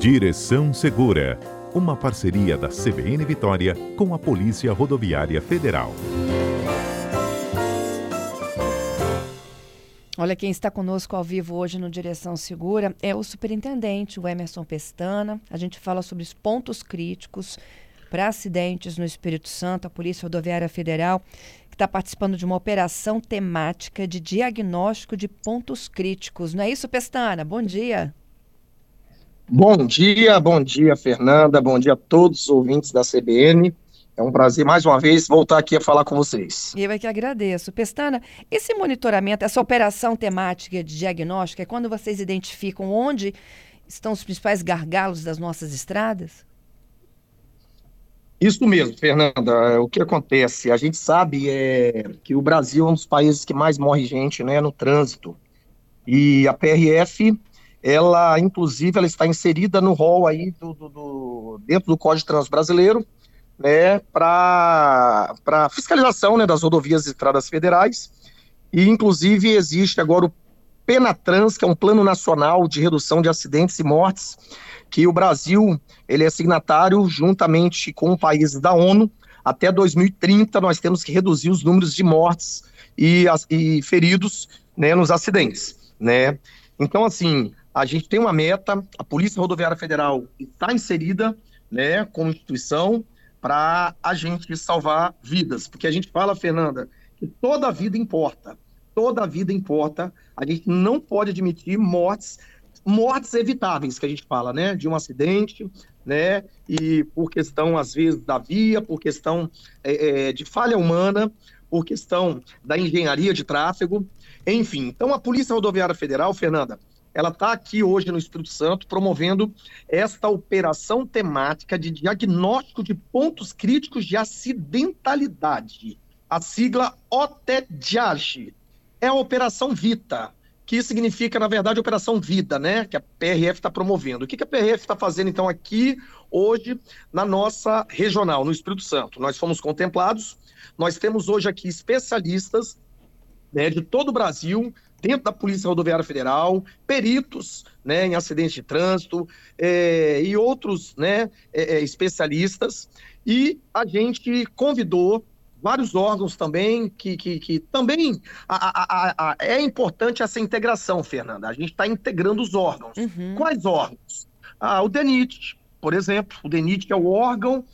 Direção Segura, uma parceria da CBN Vitória com a Polícia Rodoviária Federal. Olha, quem está conosco ao vivo hoje no Direção Segura é o superintendente, o Emerson Pestana. A gente fala sobre os pontos críticos para acidentes no Espírito Santo, a Polícia Rodoviária Federal, que está participando de uma operação temática de diagnóstico de pontos críticos. Não é isso, Pestana? Bom dia. Bom dia, bom dia, Fernanda, bom dia a todos os ouvintes da CBN. É um prazer, mais uma vez, voltar aqui a falar com vocês. Eu é que agradeço. Pestana, esse monitoramento, essa operação temática de diagnóstico, é quando vocês identificam onde estão os principais gargalos das nossas estradas? Isso mesmo, Fernanda. O que acontece? A gente sabe é, que o Brasil é um dos países que mais morre gente né, no trânsito. E a PRF ela, inclusive, ela está inserida no rol aí do, do, do dentro do Código de Trânsito Brasileiro, né, para fiscalização né, das rodovias e estradas federais. E, inclusive, existe agora o Penatrans, que é um plano nacional de redução de acidentes e mortes, que o Brasil ele é signatário juntamente com países da ONU. Até 2030, nós temos que reduzir os números de mortes e, e feridos né, nos acidentes. Né? Então, assim, a gente tem uma meta, a Polícia Rodoviária Federal está inserida, né, como instituição, para a gente salvar vidas. Porque a gente fala, Fernanda, que toda vida importa. Toda vida importa. A gente não pode admitir mortes, mortes evitáveis, que a gente fala, né? De um acidente, né? E por questão, às vezes, da via, por questão é, é de falha humana, por questão da engenharia de tráfego, enfim. Então, a Polícia Rodoviária Federal, Fernanda, ela está aqui hoje no Espírito Santo promovendo esta operação temática de diagnóstico de pontos críticos de acidentalidade. A sigla OTEDIAGE é a Operação Vita, que significa, na verdade, Operação Vida, né? Que a PRF está promovendo. O que, que a PRF está fazendo, então, aqui, hoje, na nossa regional, no Espírito Santo? Nós fomos contemplados, nós temos hoje aqui especialistas né, de todo o Brasil, dentro da Polícia Rodoviária Federal, peritos né, em acidentes de trânsito é, e outros né, é, especialistas. E a gente convidou vários órgãos também, que, que, que também a, a, a, é importante essa integração, Fernanda. A gente está integrando os órgãos. Uhum. Quais órgãos? Ah, o DENIT, por exemplo. O DENIT é o órgão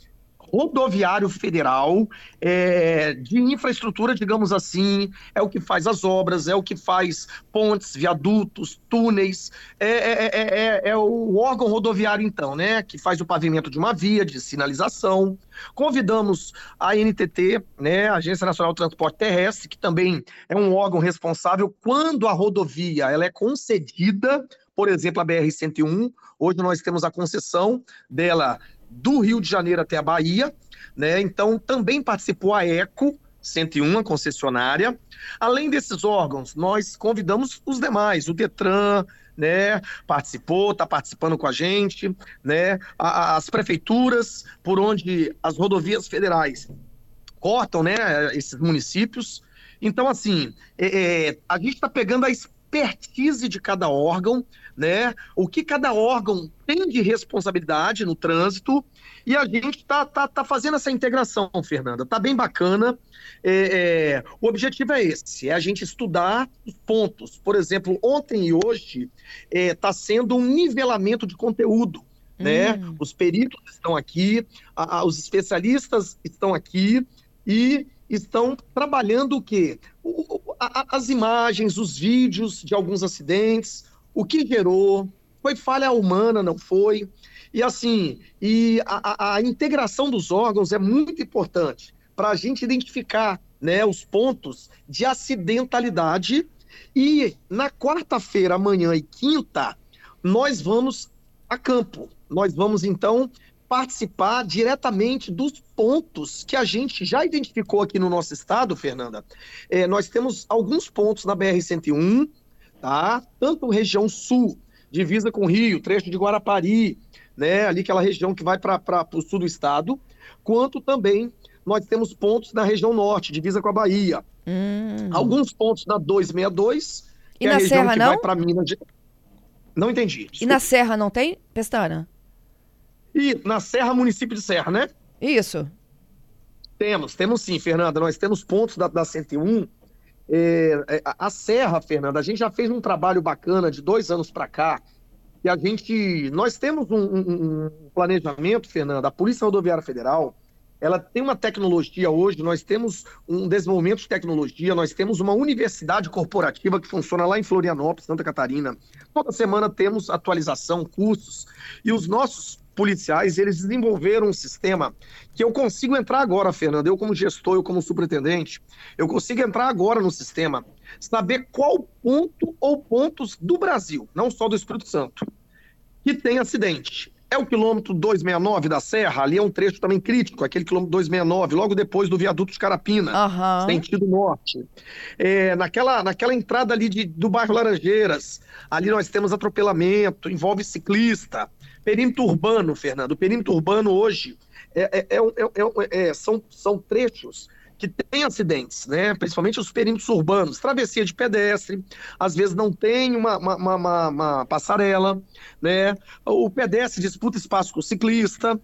rodoviário federal é, de infraestrutura, digamos assim, é o que faz as obras, é o que faz pontes, viadutos, túneis, é, é, é, é o órgão rodoviário, então, né, que faz o pavimento de uma via, de sinalização. Convidamos a NTT, né, Agência Nacional de Transporte Terrestre, que também é um órgão responsável quando a rodovia ela é concedida, por exemplo, a BR-101, hoje nós temos a concessão dela do Rio de Janeiro até a Bahia, né? Então também participou a ECO 101, a concessionária. Além desses órgãos, nós convidamos os demais, o Detran, né, participou, está participando com a gente, né, as prefeituras, por onde as rodovias federais cortam, né, esses municípios. Então, assim, é, é a gente está pegando a expertise de cada órgão, né? O que cada órgão tem de responsabilidade no trânsito e a gente está tá, tá fazendo essa integração, Fernanda. Tá bem bacana. É, é, o objetivo é esse: é a gente estudar os pontos. Por exemplo, ontem e hoje está é, sendo um nivelamento de conteúdo. Né? Hum. Os peritos estão aqui, a, a, os especialistas estão aqui e estão trabalhando o quê? O, a, as imagens, os vídeos de alguns acidentes, o que gerou, foi falha humana, não foi? E assim, e a, a integração dos órgãos é muito importante para a gente identificar né, os pontos de acidentalidade. E na quarta-feira, amanhã e quinta, nós vamos a campo. Nós vamos então participar diretamente dos pontos que a gente já identificou aqui no nosso estado, Fernanda. É, nós temos alguns pontos na BR-101, tá? Tanto região sul, divisa com o Rio, trecho de Guarapari, né? Ali aquela região que vai para o sul do estado, quanto também nós temos pontos na região norte, divisa com a Bahia. Hum. Alguns pontos na 262, e na é Serra não? Minas. De... Não entendi. Desculpa. E na Serra não tem, Pestana? E na Serra, município de Serra, né? Isso. Temos, temos sim, Fernanda. Nós temos pontos da, da 101. É, é, a Serra, Fernanda, a gente já fez um trabalho bacana de dois anos para cá. E a gente. Nós temos um, um, um planejamento, Fernanda. A Polícia Rodoviária Federal ela tem uma tecnologia hoje, nós temos um desenvolvimento de tecnologia, nós temos uma universidade corporativa que funciona lá em Florianópolis, Santa Catarina. Toda semana temos atualização, cursos, e os nossos policiais, eles desenvolveram um sistema que eu consigo entrar agora, Fernando, eu como gestor, eu como superintendente, eu consigo entrar agora no sistema, saber qual ponto ou pontos do Brasil, não só do Espírito Santo, que tem acidente. É o quilômetro 269 da Serra, ali é um trecho também crítico, aquele quilômetro 269, logo depois do viaduto de Carapina, uhum. sentido norte. É, naquela, naquela entrada ali de, do bairro Laranjeiras, ali nós temos atropelamento, envolve ciclista. Perímetro urbano, Fernando, o perímetro urbano hoje é, é, é, são, são trechos que tem acidentes, né? principalmente os perímetros urbanos, travessia de pedestre, às vezes não tem uma, uma, uma, uma passarela, né? o pedestre disputa espaço com o ciclista,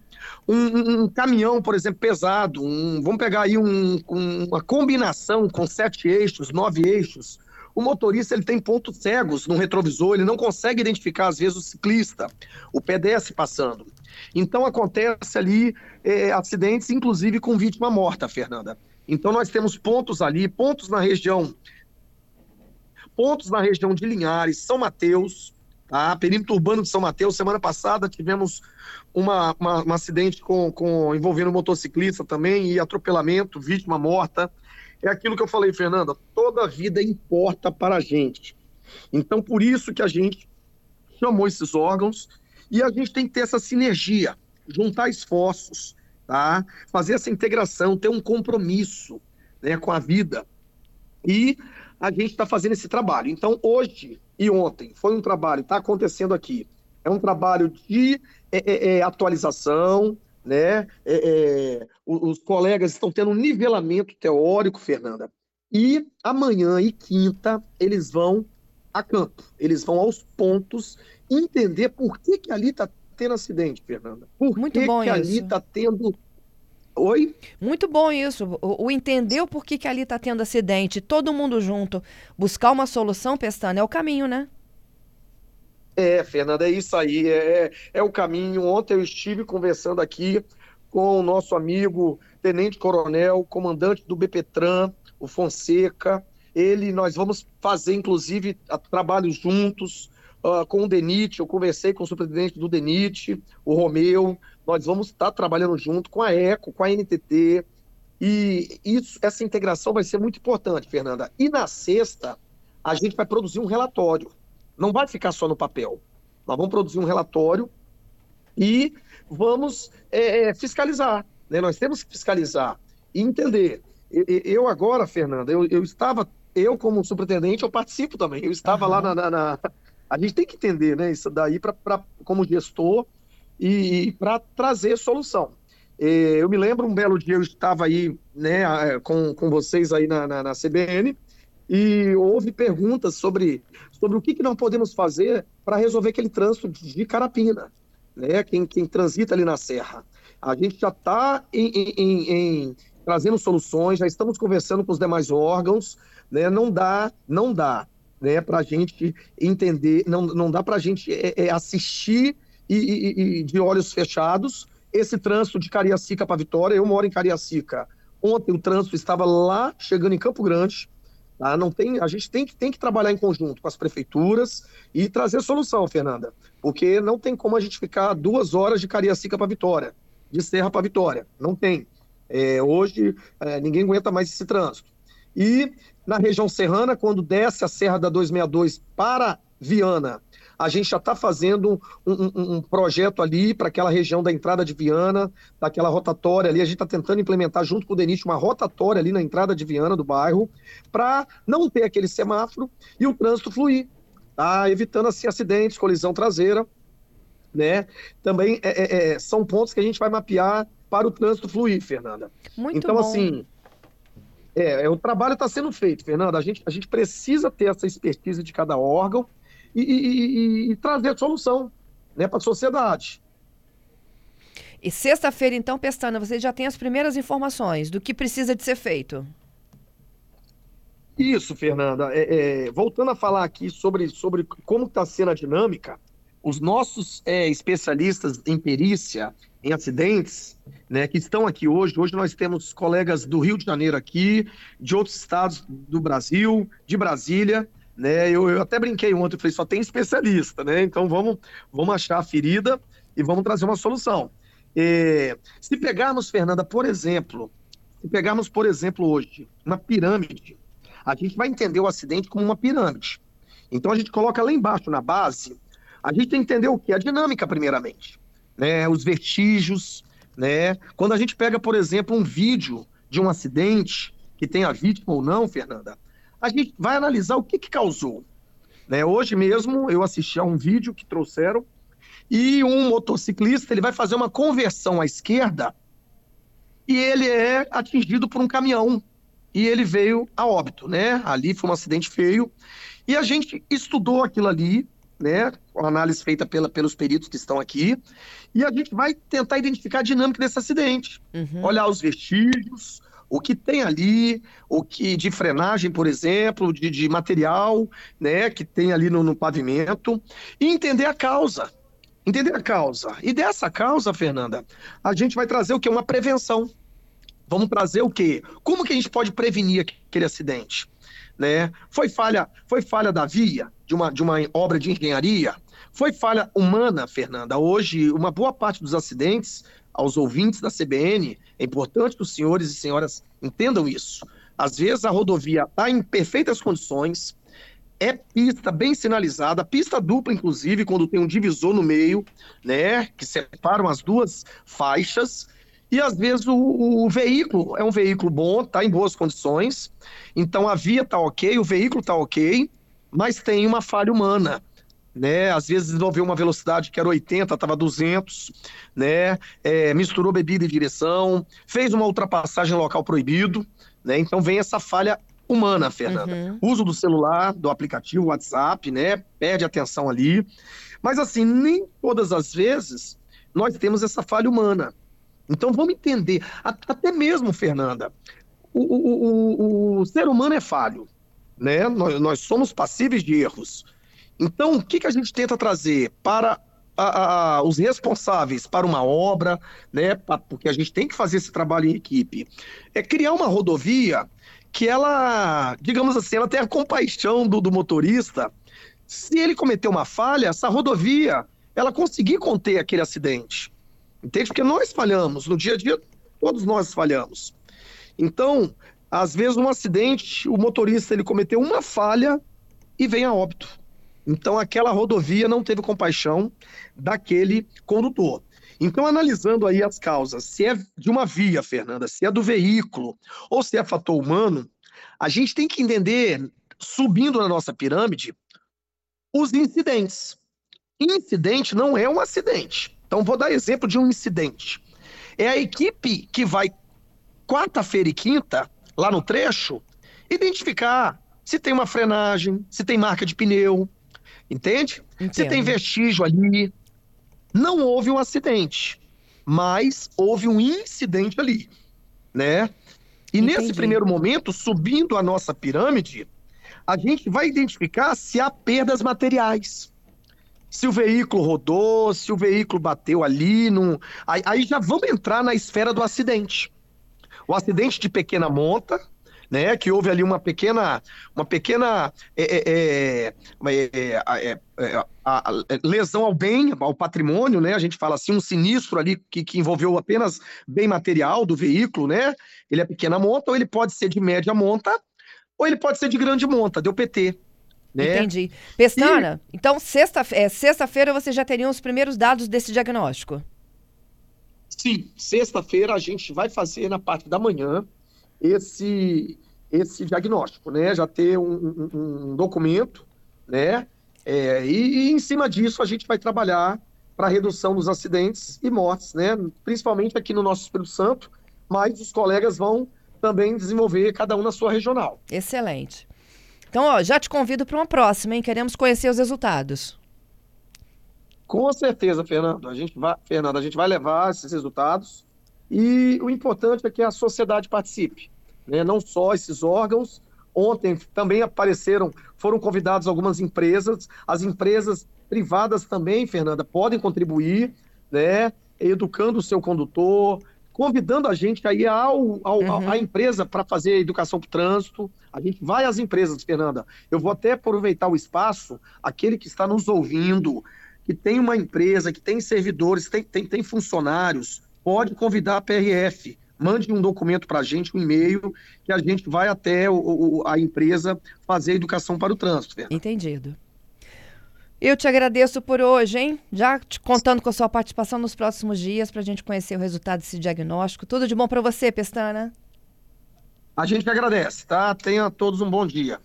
um, um caminhão, por exemplo, pesado, um, vamos pegar aí um, uma combinação com sete eixos, nove eixos, o motorista ele tem pontos cegos no retrovisor, ele não consegue identificar às vezes o ciclista, o pedestre passando. Então acontece ali é, acidentes, inclusive com vítima morta, Fernanda. Então nós temos pontos ali, pontos na região, pontos na região de Linhares, São Mateus, tá? perímetro urbano de São Mateus. Semana passada tivemos uma, uma, um acidente com, com envolvendo um motociclista também e atropelamento, vítima morta. É aquilo que eu falei, Fernanda, toda vida importa para a gente. Então, por isso que a gente chamou esses órgãos e a gente tem que ter essa sinergia, juntar esforços, tá? Fazer essa integração, ter um compromisso né, com a vida. E a gente está fazendo esse trabalho. Então, hoje e ontem foi um trabalho, está acontecendo aqui. É um trabalho de é, é, é atualização, né? É, é, os colegas estão tendo um nivelamento teórico, Fernanda. E amanhã e quinta eles vão a campo, eles vão aos pontos entender por que, que ali está tendo acidente, Fernanda. Por Muito que, bom que isso. ali está tendo. Oi? Muito bom isso. O, o entender o porquê que ali está tendo acidente, todo mundo junto, buscar uma solução, Pestana, é o caminho, né? É, Fernanda, é isso aí. É, é o caminho. Ontem eu estive conversando aqui com o nosso amigo Tenente Coronel, comandante do BPTran, o Fonseca. Ele, nós vamos fazer, inclusive, trabalhos juntos uh, com o DENIT, eu conversei com o superintendente do DENIT, o Romeu, nós vamos estar trabalhando junto com a ECO, com a NTT, e isso, essa integração vai ser muito importante, Fernanda. E na sexta, a gente vai produzir um relatório. Não vai ficar só no papel. Nós vamos produzir um relatório e vamos é, é fiscalizar. Né? Nós temos que fiscalizar e entender. Eu, agora, Fernanda, eu, eu, estava, eu como superintendente, eu participo também. Eu estava uhum. lá na, na, a gente tem que entender né, isso daí pra, pra como gestor e, e para trazer solução. É, eu me lembro um belo dia eu estava aí né, com, com vocês aí na, na, na CBN e houve perguntas sobre, sobre o que, que nós podemos fazer para resolver aquele trânsito de Carapina, né, quem, quem transita ali na Serra. A gente já está em, em, em, trazendo soluções, já estamos conversando com os demais órgãos, né, não dá, não dá né, para a gente entender, não, não dá para a gente é, é, assistir e, e, e, de olhos fechados esse trânsito de Cariacica para Vitória. Eu moro em Cariacica. Ontem o trânsito estava lá, chegando em Campo Grande. Tá? Não tem, a gente tem que, tem que trabalhar em conjunto com as prefeituras e trazer solução, Fernanda. Porque não tem como a gente ficar duas horas de Cariacica para Vitória, de Serra para Vitória. Não tem. É, hoje é, ninguém aguenta mais esse trânsito. E na região serrana, quando desce a Serra da 262 para Viana, a gente já está fazendo um, um, um, projeto ali para aquela região da entrada de Viana, daquela rotatória ali. A gente está tentando implementar junto com o Denite uma rotatória ali na entrada de Viana do bairro, para não ter aquele semáforo e o trânsito fluir, tá? evitando assim acidentes, colisão traseira. Né? Também é, é, é são pontos que a gente vai mapear para o trânsito fluir, Fernanda. Muito então, bom. assim, é, é, o trabalho está sendo feito, Fernando. A gente, a gente precisa ter essa expertise de cada órgão e, e, e, e trazer solução né, para a sociedade. E sexta-feira, então, Pestana, você já tem as primeiras informações do que precisa de ser feito. Isso, Fernanda. É, é, voltando a falar aqui sobre, sobre como está sendo a dinâmica, os nossos é, especialistas em perícia, em acidentes, né, que estão aqui hoje. Hoje nós temos colegas do Rio de Janeiro aqui, de outros estados do Brasil, de Brasília. Né, eu, eu até brinquei ontem, falei, só tem especialista, né? Então vamos, vamos achar a ferida e vamos trazer uma solução. É, se pegarmos, Fernanda, por exemplo, se pegarmos, por exemplo, hoje, uma pirâmide, a gente vai entender o acidente como uma pirâmide. Então a gente coloca lá embaixo, na base, a gente tem que entender o que? A dinâmica, primeiramente. Né? Os vestígios, né? Quando a gente pega, por exemplo, um vídeo de um acidente, que tem a vítima ou não, Fernanda, a gente vai analisar o que, que causou. Né? Hoje mesmo eu assisti a um vídeo que trouxeram e um motociclista ele vai fazer uma conversão à esquerda e ele é atingido por um caminhão e ele veio a óbito, né? Ali foi um acidente feio. E a gente estudou aquilo ali, né? Com análise feita pela, pelos peritos que estão aqui. E a gente vai tentar identificar a dinâmica desse acidente. Uhum. Olhar os vestígios, o que tem ali, o que de frenagem, por exemplo, de, de material, né? Que tem ali no, no pavimento. E entender a causa. Entender a causa. E dessa causa, Fernanda, a gente vai trazer o que? Uma prevenção. Vamos trazer o quê? Como que a gente pode prevenir aquele acidente? Né? Foi falha, foi falha da via, de uma, de uma obra de engenharia? Foi falha humana, Fernanda? Hoje, uma boa parte dos acidentes, aos ouvintes da CBN, é importante que os senhores e senhoras entendam isso. Às vezes a rodovia está em perfeitas condições, é pista bem sinalizada, pista dupla, inclusive, quando tem um divisor no meio, né, que separam as duas faixas, e às vezes o, o veículo é um veículo bom, está em boas condições, então a via está ok, o veículo está ok, mas tem uma falha humana. Né, às vezes desenvolveu uma velocidade que era 80, estava 200, né, é, misturou bebida e direção, fez uma ultrapassagem local proibido, né, então vem essa falha humana, Fernanda. Uhum. Uso do celular, do aplicativo WhatsApp, né, perde atenção ali, mas assim, nem todas as vezes nós temos essa falha humana. Então vamos entender, até mesmo, Fernanda, o, o, o, o ser humano é falho, né? Nós, nós, somos passíveis de erros. Então, o que, que a gente tenta trazer para a, a, os responsáveis para uma obra, né? Porque a gente tem que fazer esse trabalho em equipe. É criar uma rodovia que ela, digamos assim, ela tenha compaixão do, do motorista. Se ele cometer uma falha, essa rodovia, ela conseguir conter aquele acidente. Entende? Porque nós falhamos, no dia a dia, todos nós falhamos. Então, às vezes, um acidente, o motorista ele cometeu uma falha e vem a óbito. Então, aquela rodovia não teve compaixão daquele condutor. Então, analisando aí as causas, se é de uma via, Fernanda, se é do veículo ou se é fator humano, a gente tem que entender, subindo na nossa pirâmide, os incidentes. Incidente não é um acidente. Então, vou dar exemplo de um incidente. É a equipe que vai quarta-feira e quinta, lá no trecho, identificar se tem uma frenagem, se tem marca de pneu, entende? Entendo. Se tem vestígio ali. Não houve um acidente, mas houve um incidente ali, né? E Entendi. nesse primeiro momento, subindo a nossa pirâmide, a gente vai identificar se há perdas materiais se o veículo rodou, se o veículo bateu ali, num... aí, aí já vamos entrar na esfera do acidente. O acidente de pequena monta, né, que houve ali uma pequena, uma pequena é, é, é, a, a, lesão ao bem, ao patrimônio, né, a gente fala assim, um sinistro ali que, que envolveu apenas bem material do veículo, né, ele é pequena monta, ou ele pode ser de média monta, ou ele pode ser de grande monta, deu PT. Né? Entendi. Pestana, e... então sexta-feira é, sexta você já teria os primeiros dados desse diagnóstico? Sim, sexta-feira a gente vai fazer na parte da manhã esse, esse diagnóstico, né? Já ter um, um, um documento, né? É, e, e, em cima disso a gente vai trabalhar para redução dos acidentes e mortes, né? Principalmente aqui no nosso Espírito Santo, mas os colegas vão também desenvolver cada um na sua regional. Com certeza, Fernando. A gente vai, Fernando, a gente vai levar esses resultados e o importante é que a sociedade participe, né? não só esses órgãos. Ontem também apareceram, foram convidadas algumas empresas, as empresas privadas também, Fernanda, podem contribuir, né? Educando o seu condutor, convidando a gente a ir ao, ao uhum. à empresa para fazer educação para o trânsito. A gente vai às empresas, Fernanda. Eu vou até aproveitar o espaço, aquele que está nos ouvindo, que tem uma empresa, que tem servidores, tem, tem, tem funcionários, pode convidar a PRF. Mande um documento para a gente, um e-mail, que a gente vai até o, o, a empresa fazer educação para o trânsito. Fernanda. Entendido. Eu te agradeço por hoje, hein? Já te contando com a sua participação nos próximos dias para a gente conhecer o resultado desse diagnóstico. Tudo de bom para você, Pestana. A gente agradece, tá? Tenha todos um bom dia.